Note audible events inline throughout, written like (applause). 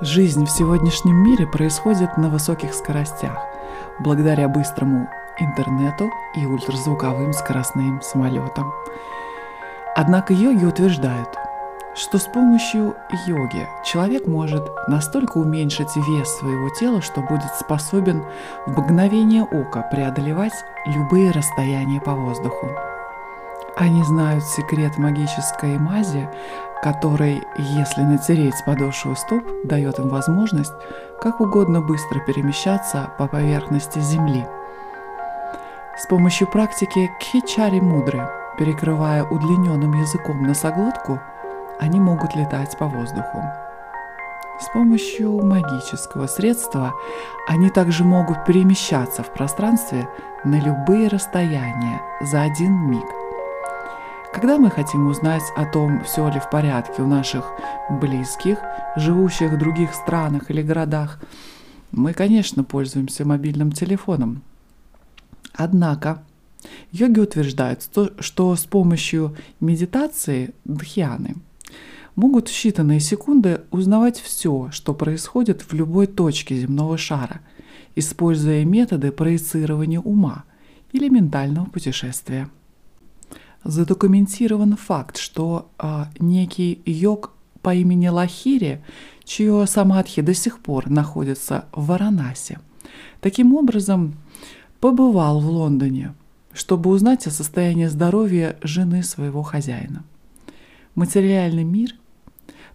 Жизнь в сегодняшнем мире происходит на высоких скоростях, благодаря быстрому интернету и ультразвуковым скоростным самолетам. Однако йоги утверждают, что с помощью йоги человек может настолько уменьшить вес своего тела, что будет способен в мгновение ока преодолевать любые расстояния по воздуху. Они знают секрет магической мази, который, если натереть с подошвы стоп, дает им возможность как угодно быстро перемещаться по поверхности Земли. С помощью практики кхичари мудры, перекрывая удлиненным языком носоглотку, они могут летать по воздуху. С помощью магического средства они также могут перемещаться в пространстве на любые расстояния за один миг – когда мы хотим узнать о том, все ли в порядке у наших близких, живущих в других странах или городах, мы, конечно, пользуемся мобильным телефоном. Однако йоги утверждают, что с помощью медитации дхьяны могут в считанные секунды узнавать все, что происходит в любой точке земного шара, используя методы проецирования ума или ментального путешествия задокументирован факт, что а, некий йог по имени Лахири, чье самадхи до сих пор находится в Варанасе, таким образом побывал в Лондоне, чтобы узнать о состоянии здоровья жены своего хозяина. Материальный мир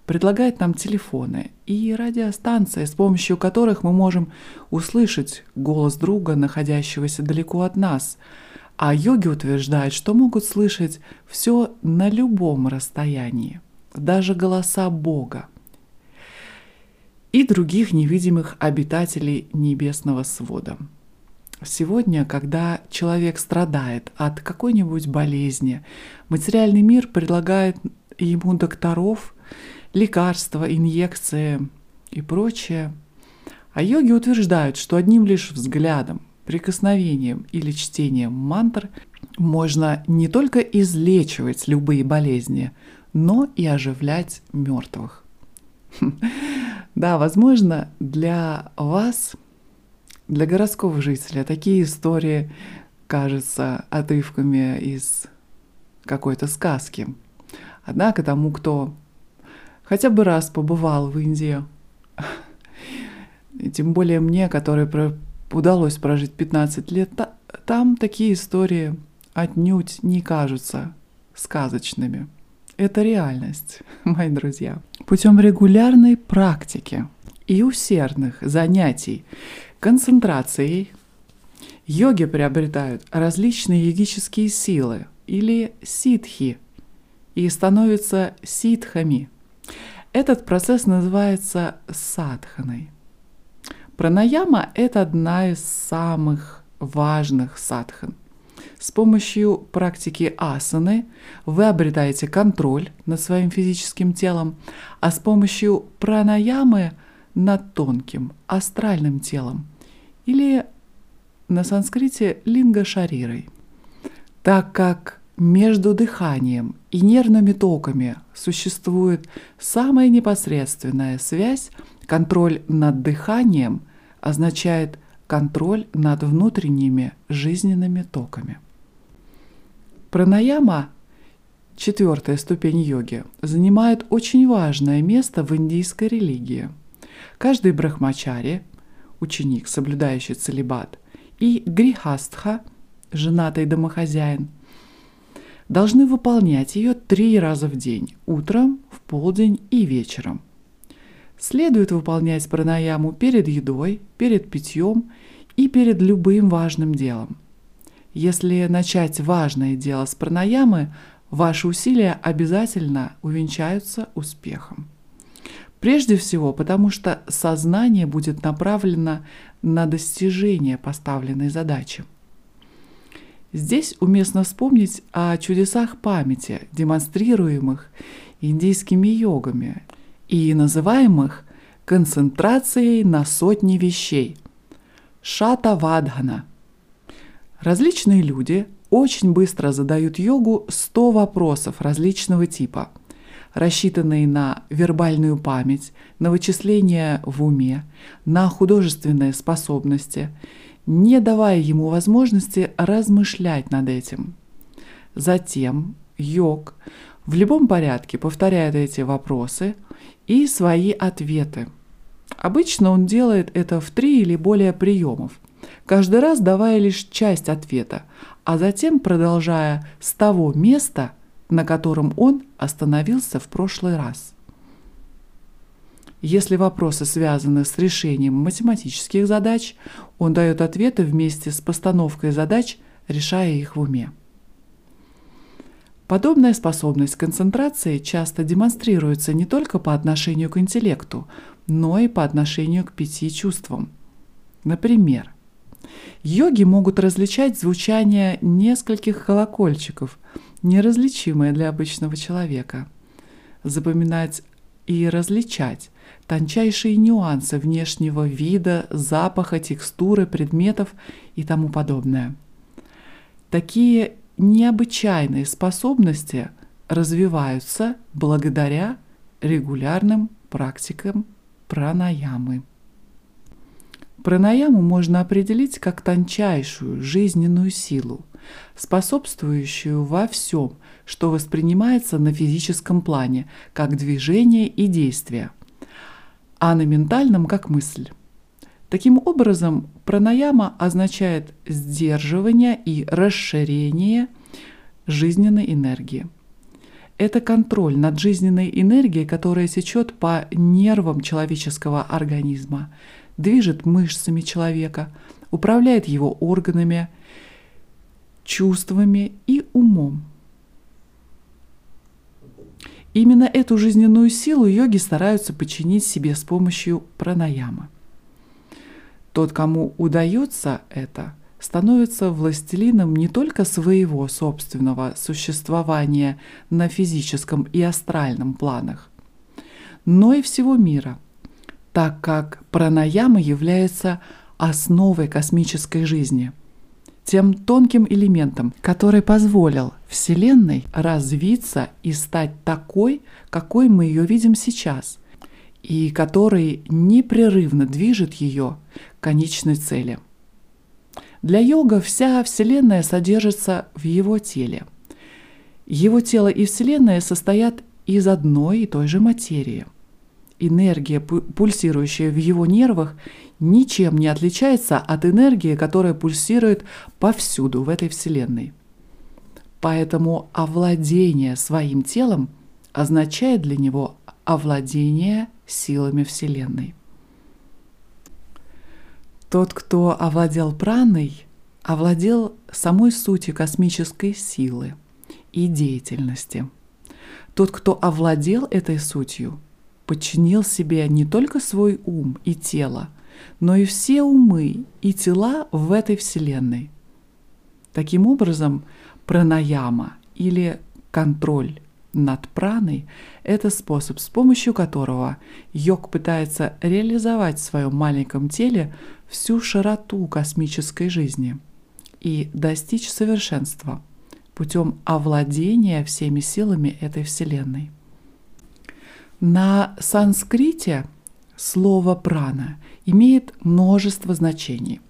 предлагает нам телефоны и радиостанции, с помощью которых мы можем услышать голос друга, находящегося далеко от нас – а йоги утверждают, что могут слышать все на любом расстоянии, даже голоса Бога и других невидимых обитателей небесного свода. Сегодня, когда человек страдает от какой-нибудь болезни, материальный мир предлагает ему докторов, лекарства, инъекции и прочее. А йоги утверждают, что одним лишь взглядом, прикосновением или чтением мантр можно не только излечивать любые болезни, но и оживлять мертвых. (laughs) Да, возможно, для вас, для городского жителя, такие истории кажутся отрывками из какой-то сказки. Однако тому, кто хотя бы раз побывал в Индии, (laughs) тем более мне, который удалось прожить 15 лет, там такие истории отнюдь не кажутся сказочными. Это реальность, (laughs) мои друзья. Путем регулярной практики и усердных занятий концентрацией йоги приобретают различные йогические силы или ситхи и становятся ситхами. Этот процесс называется садханой. Пранаяма – это одна из самых важных садхан. С помощью практики асаны вы обретаете контроль над своим физическим телом, а с помощью пранаямы над тонким, астральным телом или на санскрите линга шарирой. Так как между дыханием и нервными токами существует самая непосредственная связь – Контроль над дыханием означает контроль над внутренними жизненными токами. Пранаяма, четвертая ступень йоги, занимает очень важное место в индийской религии. Каждый брахмачари, ученик, соблюдающий целебат, и грихастха, женатый домохозяин, должны выполнять ее три раза в день – утром, в полдень и вечером – Следует выполнять пранаяму перед едой, перед питьем и перед любым важным делом. Если начать важное дело с пранаямы, ваши усилия обязательно увенчаются успехом. Прежде всего, потому что сознание будет направлено на достижение поставленной задачи. Здесь уместно вспомнить о чудесах памяти, демонстрируемых индийскими йогами и называемых концентрацией на сотни вещей. Шата Вадхана. Различные люди очень быстро задают йогу 100 вопросов различного типа. рассчитанный на вербальную память, на вычисления в уме, на художественные способности, не давая ему возможности размышлять над этим. Затем йог в любом порядке повторяет эти вопросы и свои ответы. Обычно он делает это в три или более приемов, каждый раз давая лишь часть ответа, а затем продолжая с того места, на котором он остановился в прошлый раз. Если вопросы связаны с решением математических задач, он дает ответы вместе с постановкой задач, решая их в уме. Подобная способность концентрации часто демонстрируется не только по отношению к интеллекту, но и по отношению к пяти чувствам. Например, йоги могут различать звучание нескольких колокольчиков, неразличимое для обычного человека, запоминать и различать тончайшие нюансы внешнего вида, запаха, текстуры предметов и тому подобное. Такие необычайные способности развиваются благодаря регулярным практикам пранаямы. Пранаяму можно определить как тончайшую жизненную силу, способствующую во всем, что воспринимается на физическом плане, как движение и действие, а на ментальном как мысль. Таким образом, пранаяма означает сдерживание и расширение жизненной энергии. Это контроль над жизненной энергией, которая течет по нервам человеческого организма, движет мышцами человека, управляет его органами, чувствами и умом. Именно эту жизненную силу йоги стараются подчинить себе с помощью пранаямы. Тот, кому удается это, становится властелином не только своего собственного существования на физическом и астральном планах, но и всего мира, так как пранаяма является основой космической жизни, тем тонким элементом, который позволил Вселенной развиться и стать такой, какой мы ее видим сейчас – и который непрерывно движет ее к конечной цели. Для йога вся Вселенная содержится в его теле. Его тело и Вселенная состоят из одной и той же материи. Энергия, пульсирующая в его нервах, ничем не отличается от энергии, которая пульсирует повсюду в этой Вселенной. Поэтому овладение своим телом означает для него овладение силами Вселенной. Тот, кто овладел праной, овладел самой сутью космической силы и деятельности. Тот, кто овладел этой сутью, подчинил себе не только свой ум и тело, но и все умы и тела в этой Вселенной. Таким образом, пранаяма или контроль над праной – это способ, с помощью которого йог пытается реализовать в своем маленьком теле всю широту космической жизни и достичь совершенства путем овладения всеми силами этой Вселенной. На санскрите слово «прана» имеет множество значений.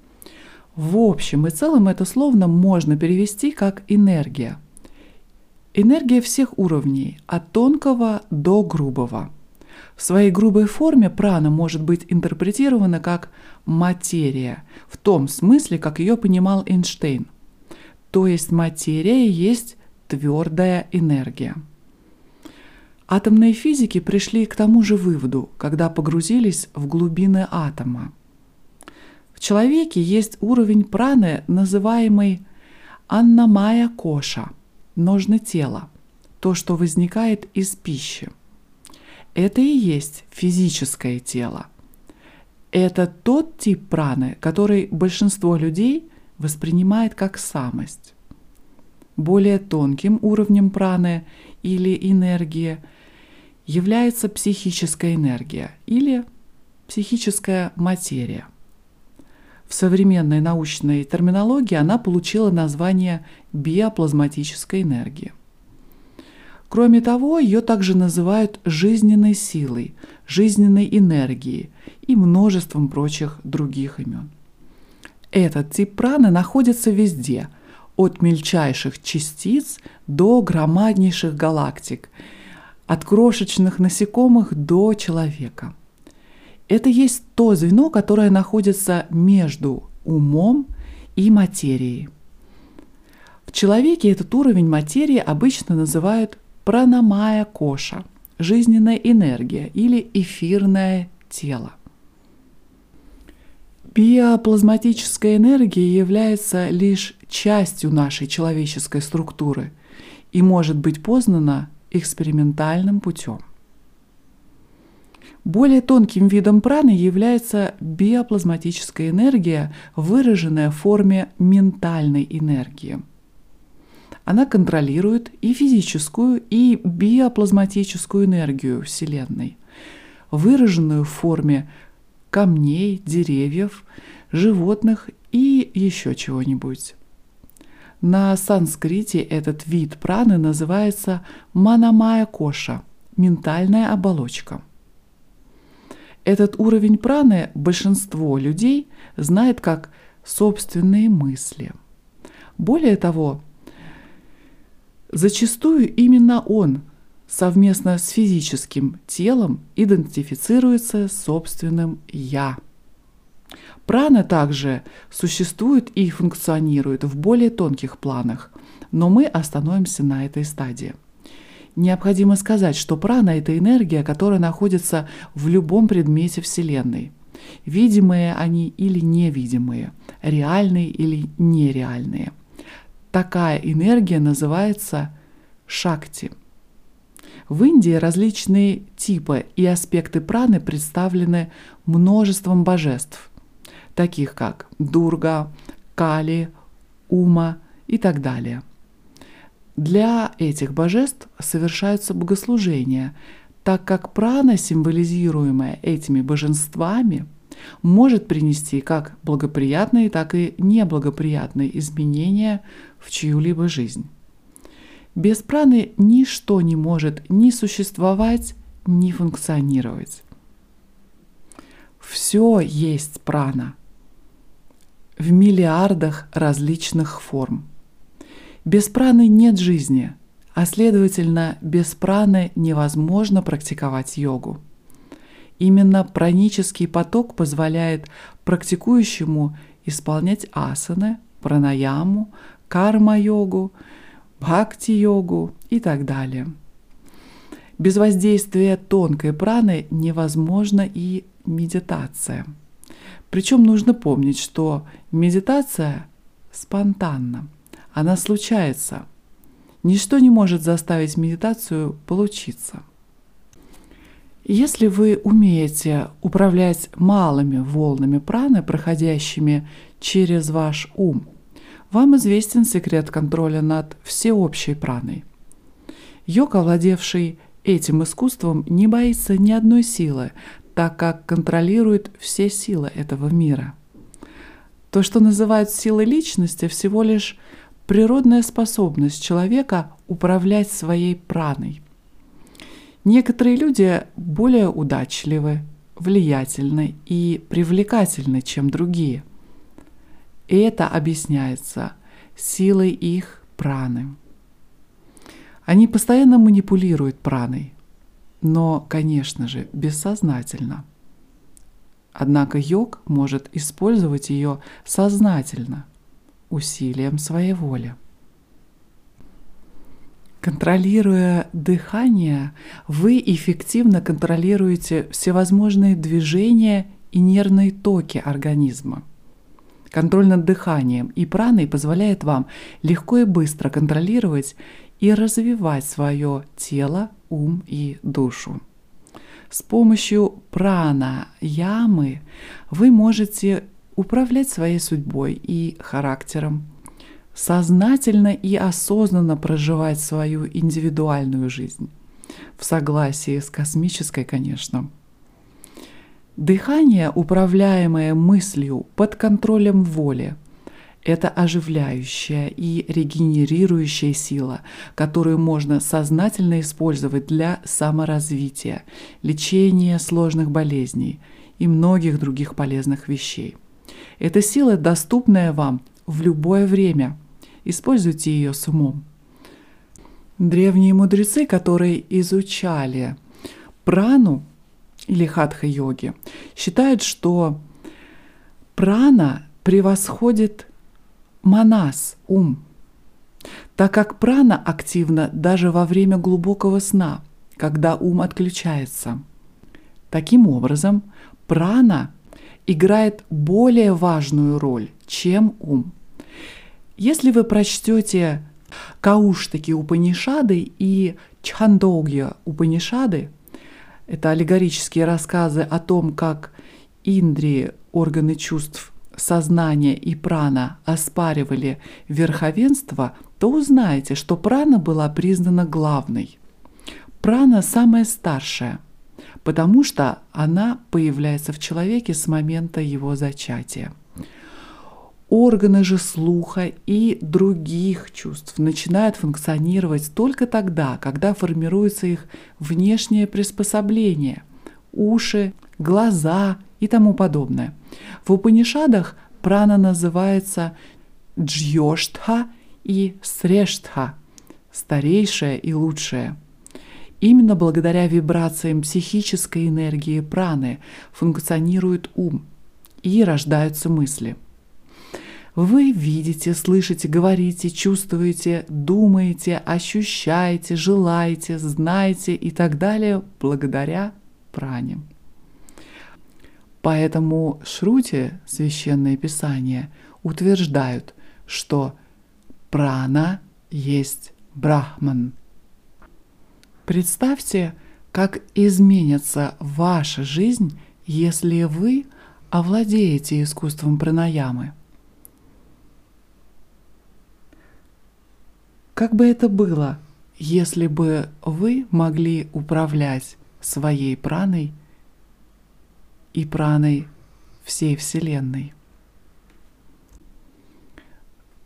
В общем и целом это словно можно перевести как «энергия», Энергия всех уровней, от тонкого до грубого. В своей грубой форме прана может быть интерпретирована как материя, в том смысле, как ее понимал Эйнштейн. То есть материя есть твердая энергия. Атомные физики пришли к тому же выводу, когда погрузились в глубины атома. В человеке есть уровень праны, называемый аннамая коша – ножны тела, то, что возникает из пищи. Это и есть физическое тело. Это тот тип праны, который большинство людей воспринимает как самость. Более тонким уровнем праны или энергии является психическая энергия или психическая материя. В современной научной терминологии она получила название биоплазматической энергии. Кроме того, ее также называют жизненной силой, жизненной энергией и множеством прочих других имен. Этот тип праны находится везде, от мельчайших частиц до громаднейших галактик, от крошечных насекомых до человека. Это есть то звено, которое находится между умом и материей. В человеке этот уровень материи обычно называют пранамая коша, жизненная энергия или эфирное тело. Биоплазматическая энергия является лишь частью нашей человеческой структуры и может быть познана экспериментальным путем. Более тонким видом праны является биоплазматическая энергия, выраженная в форме ментальной энергии. Она контролирует и физическую, и биоплазматическую энергию Вселенной, выраженную в форме камней, деревьев, животных и еще чего-нибудь. На санскрите этот вид праны называется манамая коша – ментальная оболочка – этот уровень праны большинство людей знает как собственные мысли. Более того, зачастую именно он совместно с физическим телом идентифицируется с собственным «я». Прана также существует и функционирует в более тонких планах, но мы остановимся на этой стадии. Необходимо сказать, что прана — это энергия, которая находится в любом предмете Вселенной. Видимые они или невидимые, реальные или нереальные. Такая энергия называется шакти. В Индии различные типы и аспекты праны представлены множеством божеств, таких как Дурга, Кали, Ума и так далее – для этих божеств совершаются богослужения, так как прана, символизируемая этими божествами, может принести как благоприятные, так и неблагоприятные изменения в чью-либо жизнь. Без праны ничто не может ни существовать, ни функционировать. Все есть прана в миллиардах различных форм – без праны нет жизни, а следовательно, без праны невозможно практиковать йогу. Именно пранический поток позволяет практикующему исполнять асаны, пранаяму, карма-йогу, бхакти-йогу и так далее. Без воздействия тонкой праны невозможна и медитация. Причем нужно помнить, что медитация спонтанна – она случается. Ничто не может заставить медитацию получиться. Если вы умеете управлять малыми волнами праны, проходящими через ваш ум, вам известен секрет контроля над всеобщей праной. Йога, владевший этим искусством, не боится ни одной силы, так как контролирует все силы этого мира. То, что называют силой личности, всего лишь природная способность человека управлять своей праной. Некоторые люди более удачливы, влиятельны и привлекательны, чем другие. И это объясняется силой их праны. Они постоянно манипулируют праной, но, конечно же, бессознательно. Однако йог может использовать ее сознательно – усилием своей воли. Контролируя дыхание, вы эффективно контролируете всевозможные движения и нервные токи организма. Контроль над дыханием и праной позволяет вам легко и быстро контролировать и развивать свое тело, ум и душу. С помощью прана ямы вы можете управлять своей судьбой и характером, сознательно и осознанно проживать свою индивидуальную жизнь, в согласии с космической, конечно. Дыхание, управляемое мыслью под контролем воли, Это оживляющая и регенерирующая сила, которую можно сознательно использовать для саморазвития, лечения сложных болезней и многих других полезных вещей. Эта сила, доступная вам в любое время. Используйте ее с умом. Древние мудрецы, которые изучали прану или хатха-йоги, считают, что прана превосходит манас, ум, так как прана активна даже во время глубокого сна, когда ум отключается. Таким образом, прана играет более важную роль, чем ум. Если вы прочтете Кауштаки Упанишады и Чхандогья Упанишады, это аллегорические рассказы о том, как Индрии, органы чувств, сознания и прана оспаривали верховенство, то узнаете, что прана была признана главной. Прана самая старшая, потому что она появляется в человеке с момента его зачатия. Органы же слуха и других чувств начинают функционировать только тогда, когда формируется их внешнее приспособление – уши, глаза и тому подобное. В Упанишадах прана называется джьоштха и срештха – старейшая и лучшая. Именно благодаря вибрациям психической энергии праны функционирует ум и рождаются мысли – вы видите, слышите, говорите, чувствуете, думаете, ощущаете, желаете, знаете и так далее благодаря пране. Поэтому Шрути, священное писание, утверждают, что прана есть брахман. Представьте, как изменится ваша жизнь, если вы овладеете искусством пранаямы – Как бы это было, если бы вы могли управлять своей праной и праной всей Вселенной?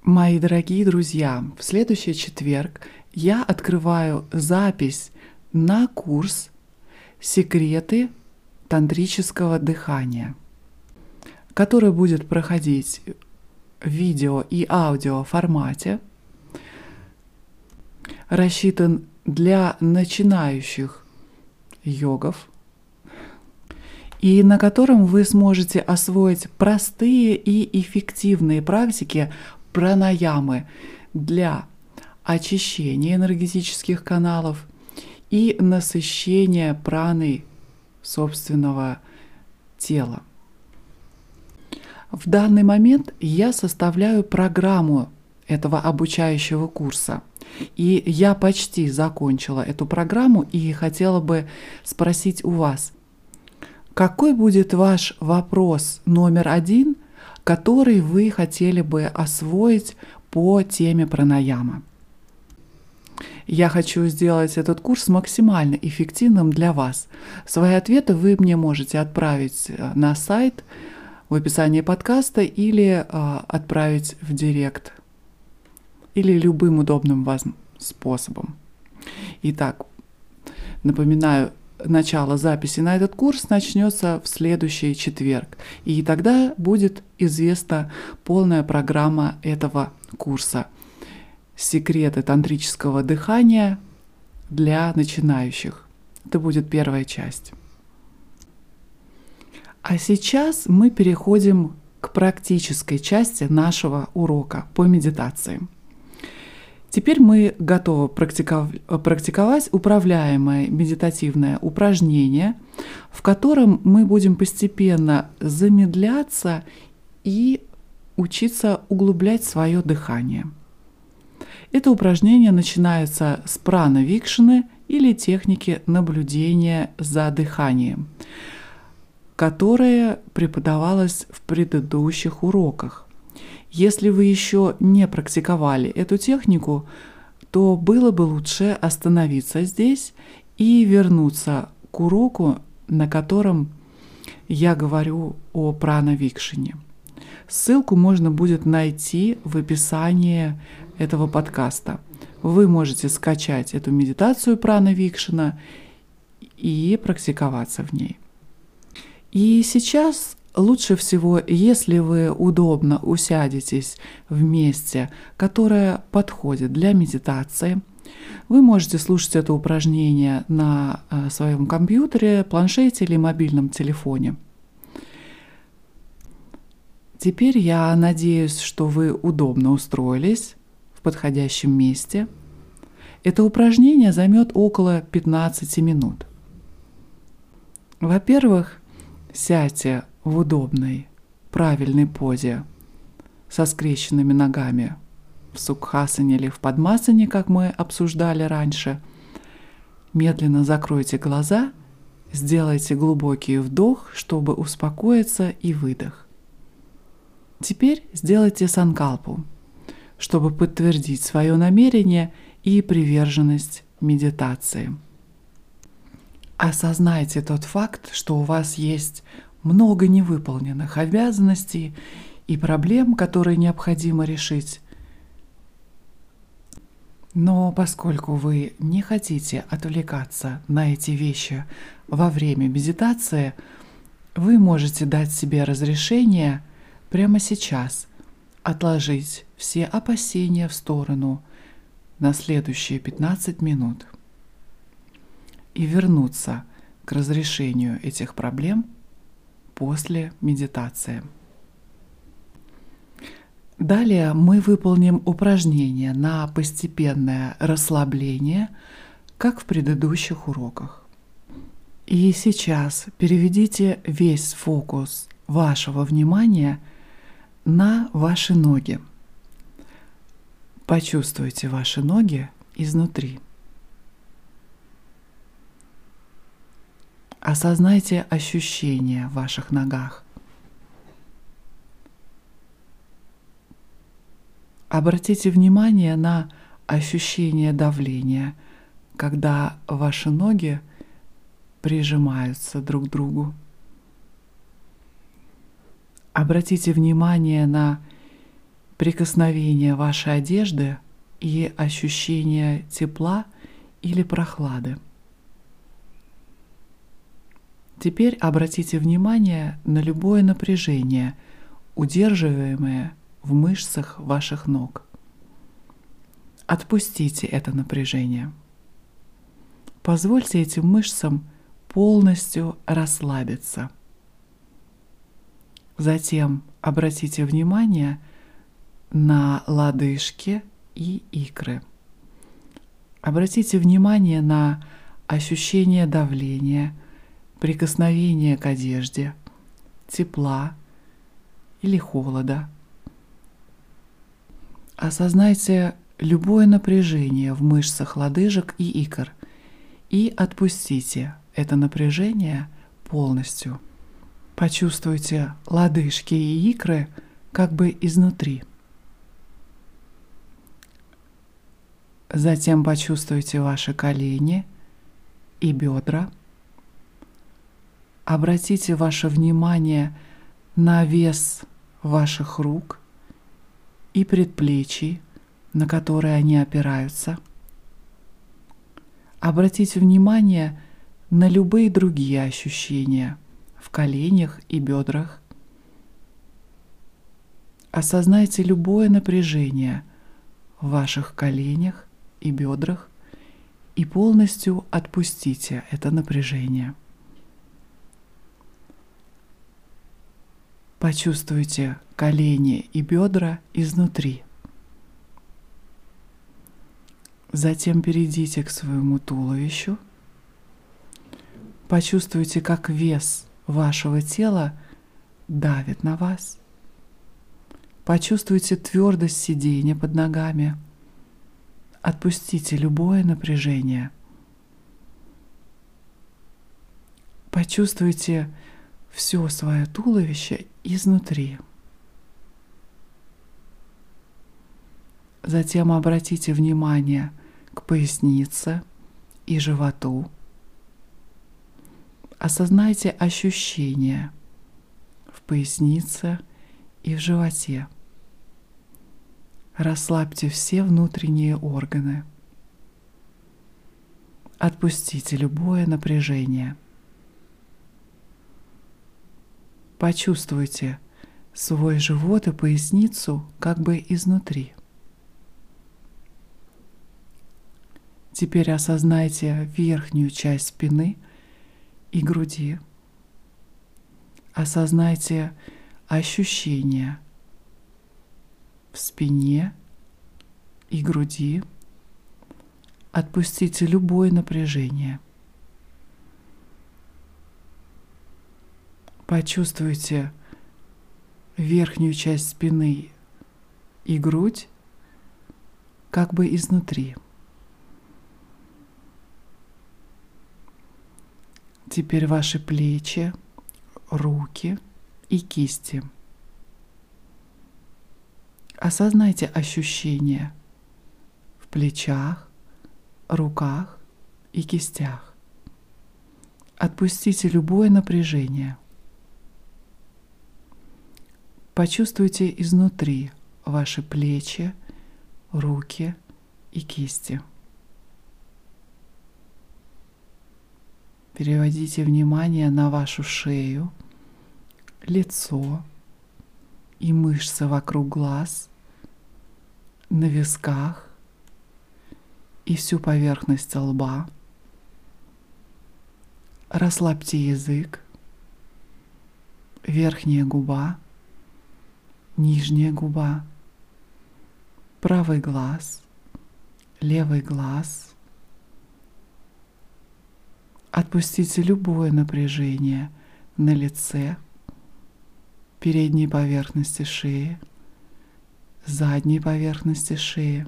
Мои дорогие друзья, в следующий четверг я открываю запись на курс «Секреты тантрического дыхания», который будет проходить в видео и аудио формате – рассчитан для начинающих йогов, и на котором вы сможете освоить простые и эффективные практики пранаямы для очищения энергетических каналов и насыщения праной собственного тела. В данный момент я составляю программу этого обучающего курса – и я почти закончила эту программу и хотела бы спросить у вас, какой будет ваш вопрос номер один, который вы хотели бы освоить по теме пранаяма? Я хочу сделать этот курс максимально эффективным для вас. Свои ответы вы мне можете отправить э, на сайт в описании подкаста или э, отправить в директ или любым удобным вам способом. Итак, напоминаю, начало записи на этот курс начнется в следующий четверг, и тогда будет известна полная программа этого курса «Секреты тантрического дыхания для начинающих». Это будет первая часть. А сейчас мы переходим к практической части нашего урока по медитации – Теперь мы готовы практиковать управляемое медитативное упражнение, в котором мы будем постепенно замедляться и учиться углублять свое дыхание. Это упражнение начинается с прана викшины или техники наблюдения за дыханием, которая преподавалась в предыдущих уроках. Если вы еще не практиковали эту технику, то было бы лучше остановиться здесь и вернуться к уроку, на котором я говорю о прановикшине. Ссылку можно будет найти в описании этого подкаста. Вы можете скачать эту медитацию Прана Викшина и практиковаться в ней. И сейчас лучше всего, если вы удобно усядетесь в месте, которое подходит для медитации, вы можете слушать это упражнение на э, своем компьютере, планшете или мобильном телефоне. Теперь я надеюсь, что вы удобно устроились в подходящем месте. Это упражнение займет около 15 минут. Во-первых, сядьте в удобной, правильной позе со скрещенными ногами в сукхасане или в подмасане, как мы обсуждали раньше. Медленно закройте глаза, сделайте глубокий вдох, чтобы успокоиться и выдох. Теперь сделайте санкалпу, чтобы подтвердить свое намерение и приверженность медитации. Осознайте тот факт, что у вас есть много невыполненных обязанностей и проблем, которые необходимо решить. Но поскольку вы не хотите отвлекаться на эти вещи во время медитации, вы можете дать себе разрешение прямо сейчас отложить все опасения в сторону на следующие 15 минут и вернуться к разрешению этих проблем – после медитации. Далее мы выполним упражнение на постепенное расслабление, как в предыдущих уроках. И сейчас переведите весь фокус вашего внимания на ваши ноги. Почувствуйте ваши ноги изнутри. Осознайте ощущения в ваших ногах. Обратите внимание на ощущение давления, когда ваши ноги прижимаются друг к другу. Обратите внимание на прикосновение вашей одежды и ощущение тепла или прохлады. Теперь обратите внимание на любое напряжение, удерживаемое в мышцах ваших ног. Отпустите это напряжение. Позвольте этим мышцам полностью расслабиться. Затем обратите внимание на лодыжки и икры. Обратите внимание на ощущение давления – прикосновение к одежде, тепла или холода. Осознайте любое напряжение в мышцах лодыжек и икр и отпустите это напряжение полностью. Почувствуйте лодыжки и икры как бы изнутри. Затем почувствуйте ваши колени и бедра – Обратите ваше внимание на вес ваших рук и предплечий, на которые они опираются. Обратите внимание на любые другие ощущения в коленях и бедрах. Осознайте любое напряжение в ваших коленях и бедрах и полностью отпустите это напряжение. Почувствуйте колени и бедра изнутри. Затем перейдите к своему туловищу. Почувствуйте, как вес вашего тела давит на вас. Почувствуйте твердость сидения под ногами. Отпустите любое напряжение. Почувствуйте все свое туловище изнутри. Затем обратите внимание к пояснице и животу. Осознайте ощущения в пояснице и в животе. Расслабьте все внутренние органы. Отпустите любое напряжение. Почувствуйте свой живот и поясницу как бы изнутри. Теперь осознайте верхнюю часть спины и груди. Осознайте ощущения в спине и груди. Отпустите любое напряжение. Почувствуйте верхнюю часть спины и грудь как бы изнутри. Теперь ваши плечи, руки и кисти. Осознайте ощущения в плечах, руках и кистях. Отпустите любое напряжение. Почувствуйте изнутри ваши плечи, руки и кисти. Переводите внимание на вашу шею, лицо и мышцы вокруг глаз, на висках и всю поверхность лба. Расслабьте язык, верхняя губа, нижняя губа, правый глаз, левый глаз, Отпустите любое напряжение на лице, передней поверхности шеи, задней поверхности шеи.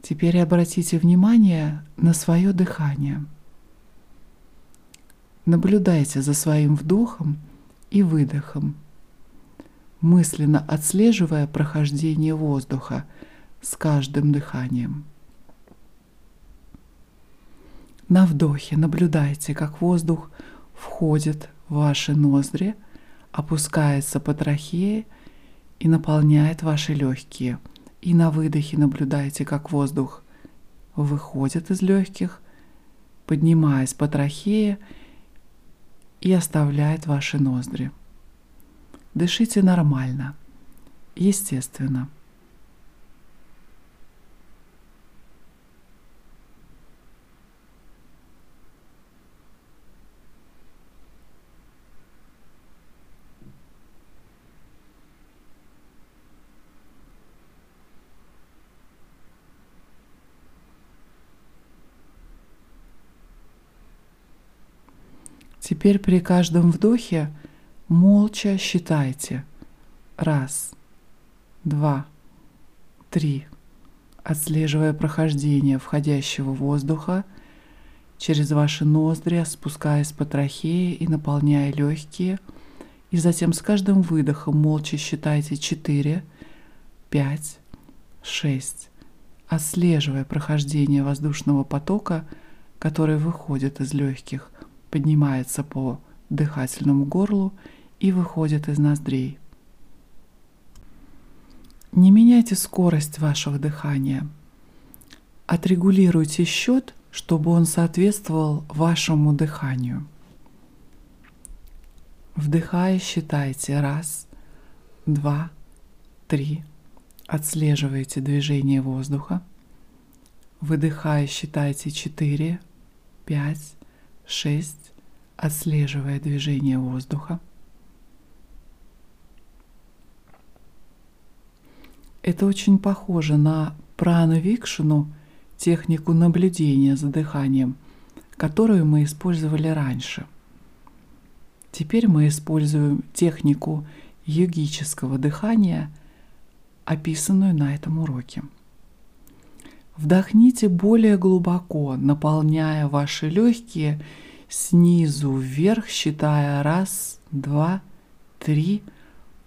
Теперь обратите внимание на свое дыхание. Наблюдайте за своим вдохом и выдохом, мысленно отслеживая прохождение воздуха – с каждым дыханием. На вдохе наблюдайте, как воздух входит в ваши ноздри, опускается по трахее и наполняет ваши легкие. И на выдохе наблюдайте, как воздух выходит из легких, поднимаясь по трахее и оставляет ваши ноздри. Дышите нормально, естественно. Теперь при каждом вдохе молча считайте. Раз, два, три. Отслеживая прохождение входящего воздуха через ваши ноздри, спускаясь по трахее и наполняя легкие. И затем с каждым выдохом молча считайте 4, 5, 6, отслеживая прохождение воздушного потока, который выходит из легких – поднимается по дыхательному горлу и выходит из ноздрей. Не меняйте скорость вашего дыхания. Отрегулируйте счет, чтобы он соответствовал вашему дыханию. Вдыхая, считайте раз, два, три. Отслеживайте движение воздуха. Выдыхая, считайте четыре, пять, 6. Отслеживая движение воздуха. Это очень похоже на прановикшину, технику наблюдения за дыханием, которую мы использовали раньше. Теперь мы используем технику йогического дыхания, описанную на этом уроке. Вдохните более глубоко, наполняя ваши легкие снизу вверх, считая раз, два, три,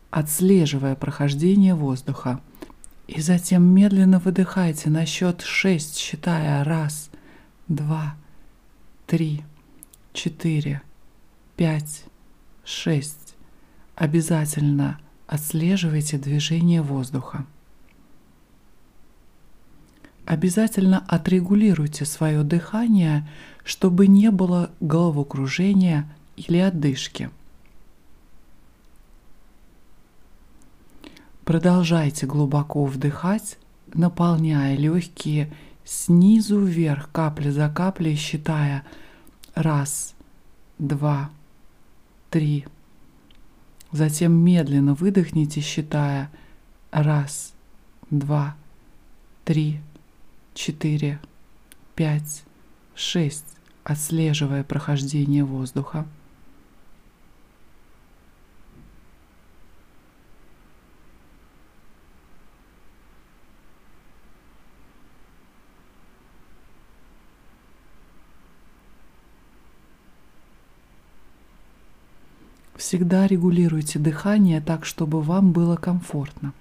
отслеживая прохождение воздуха. И затем медленно выдыхайте на счет шесть, считая раз, два, три, четыре, пять, шесть. Обязательно отслеживайте движение воздуха. Обязательно отрегулируйте свое дыхание, чтобы не было головокружения или отдышки. Продолжайте глубоко вдыхать, наполняя легкие снизу вверх, капля за каплей, считая раз, два, три. Затем медленно выдохните, считая раз, два, три, четыре, пять, шесть, отслеживая прохождение воздуха. Всегда регулируйте дыхание так, чтобы вам было комфортно.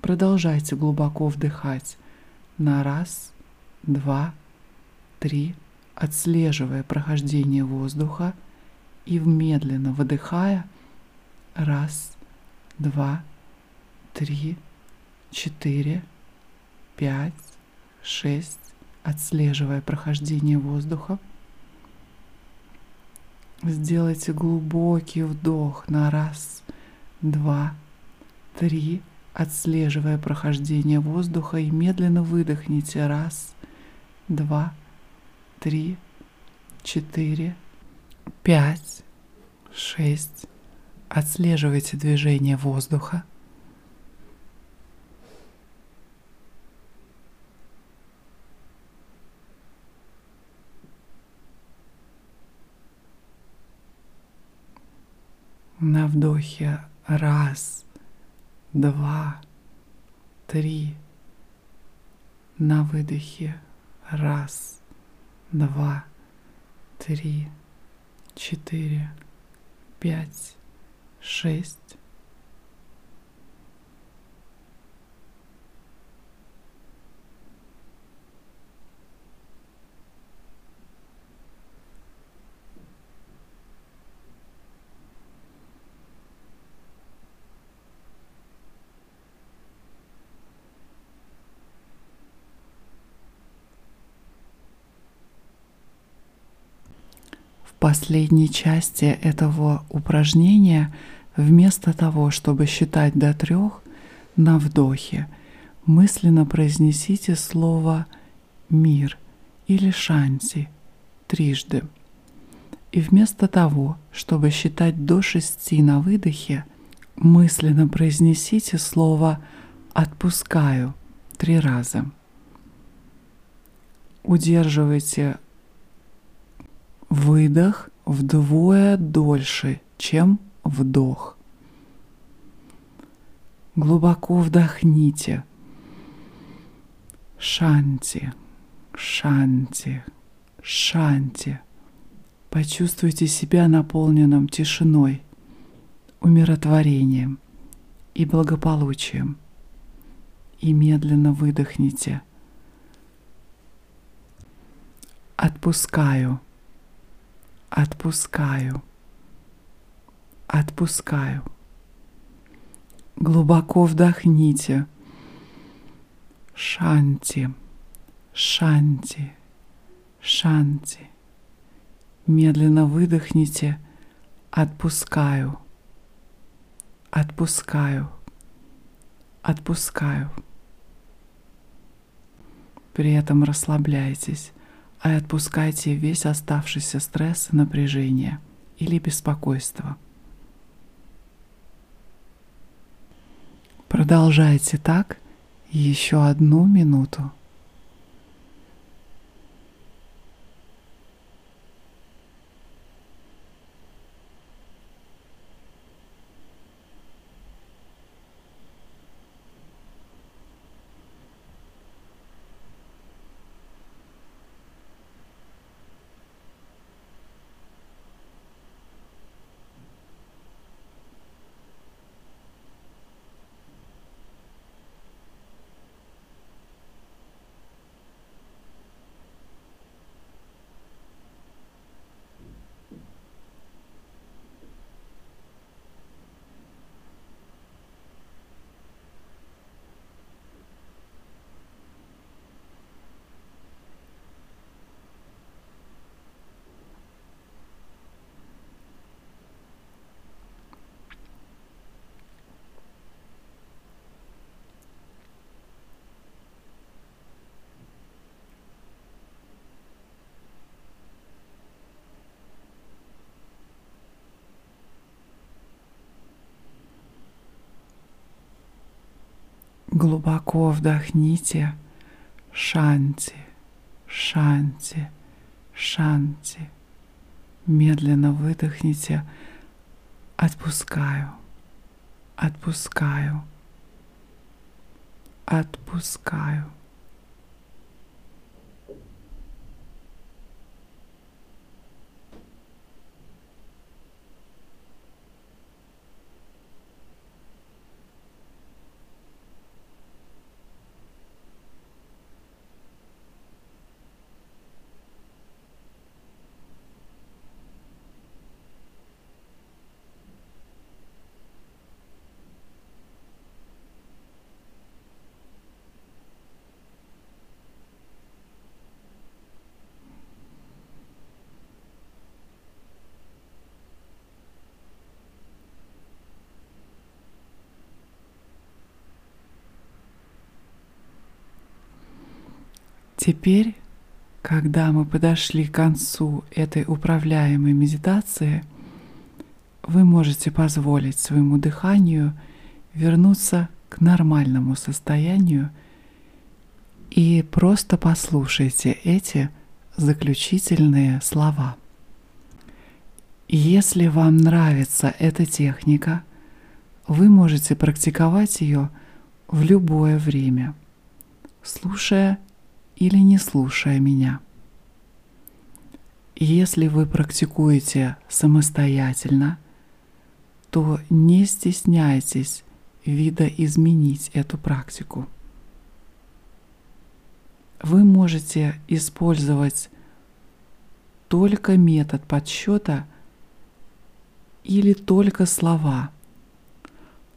Продолжайте глубоко вдыхать на раз, два, три, отслеживая прохождение воздуха и медленно выдыхая раз, два, три, четыре, пять, шесть, отслеживая прохождение воздуха. Сделайте глубокий вдох на раз, два, три, отслеживая прохождение воздуха и медленно выдохните раз, два, три, четыре, пять, шесть. Отслеживайте движение воздуха. На вдохе раз, два, три. На выдохе раз, два, три, четыре, пять, шесть. Последней части этого упражнения вместо того, чтобы считать до трех на вдохе, мысленно произнесите слово «мир» или «шанти» трижды. И вместо того, чтобы считать до шести на выдохе, мысленно произнесите слово «отпускаю» три раза. Удерживайте Выдох вдвое дольше, чем вдох. Глубоко вдохните. Шанти, шанти, шанти. Почувствуйте себя наполненным тишиной, умиротворением и благополучием. И медленно выдохните. Отпускаю. Отпускаю. Отпускаю. Глубоко вдохните. Шанти, шанти, шанти. Медленно выдохните. Отпускаю. Отпускаю. Отпускаю. При этом расслабляйтесь а отпускайте весь оставшийся стресс, напряжение или беспокойство. Продолжайте так еще одну минуту. Глубоко вдохните шанти, шанти, шанти. Медленно выдохните. Отпускаю, отпускаю, отпускаю. Теперь, когда мы подошли к концу этой управляемой медитации, вы можете позволить своему дыханию вернуться к нормальному состоянию и просто послушайте эти заключительные слова. Если вам нравится эта техника, вы можете практиковать ее в любое время, слушая или не слушая меня. Если вы практикуете самостоятельно, то не стесняйтесь видоизменить эту практику. Вы можете использовать только метод подсчета или только слова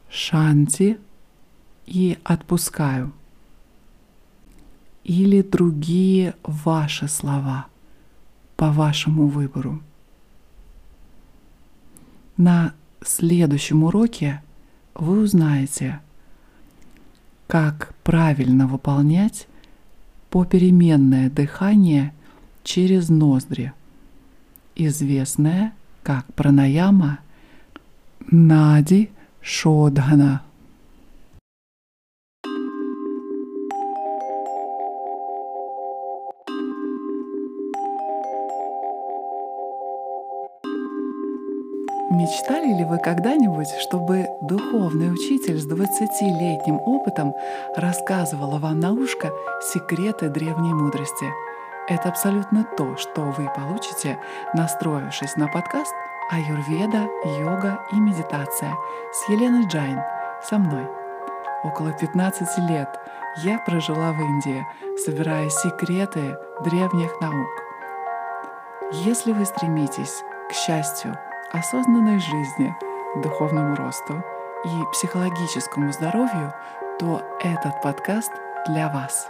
«шанти» и «отпускаю» или другие ваши слова по вашему выбору. На следующем уроке вы узнаете, как правильно выполнять попеременное дыхание через ноздри, известное как пранаяма Нади Шодхана. Мечтали ли вы когда-нибудь, чтобы духовный учитель с 20-летним опытом рассказывала вам на ушко секреты древней мудрости? Это абсолютно то, что вы получите, настроившись на подкаст «Аюрведа, йога и медитация» с Еленой Джайн, со мной. Около 15 лет я прожила в Индии, собирая секреты древних наук. Если вы стремитесь к счастью, осознанной жизни, духовному росту и психологическому здоровью, то этот подкаст для вас.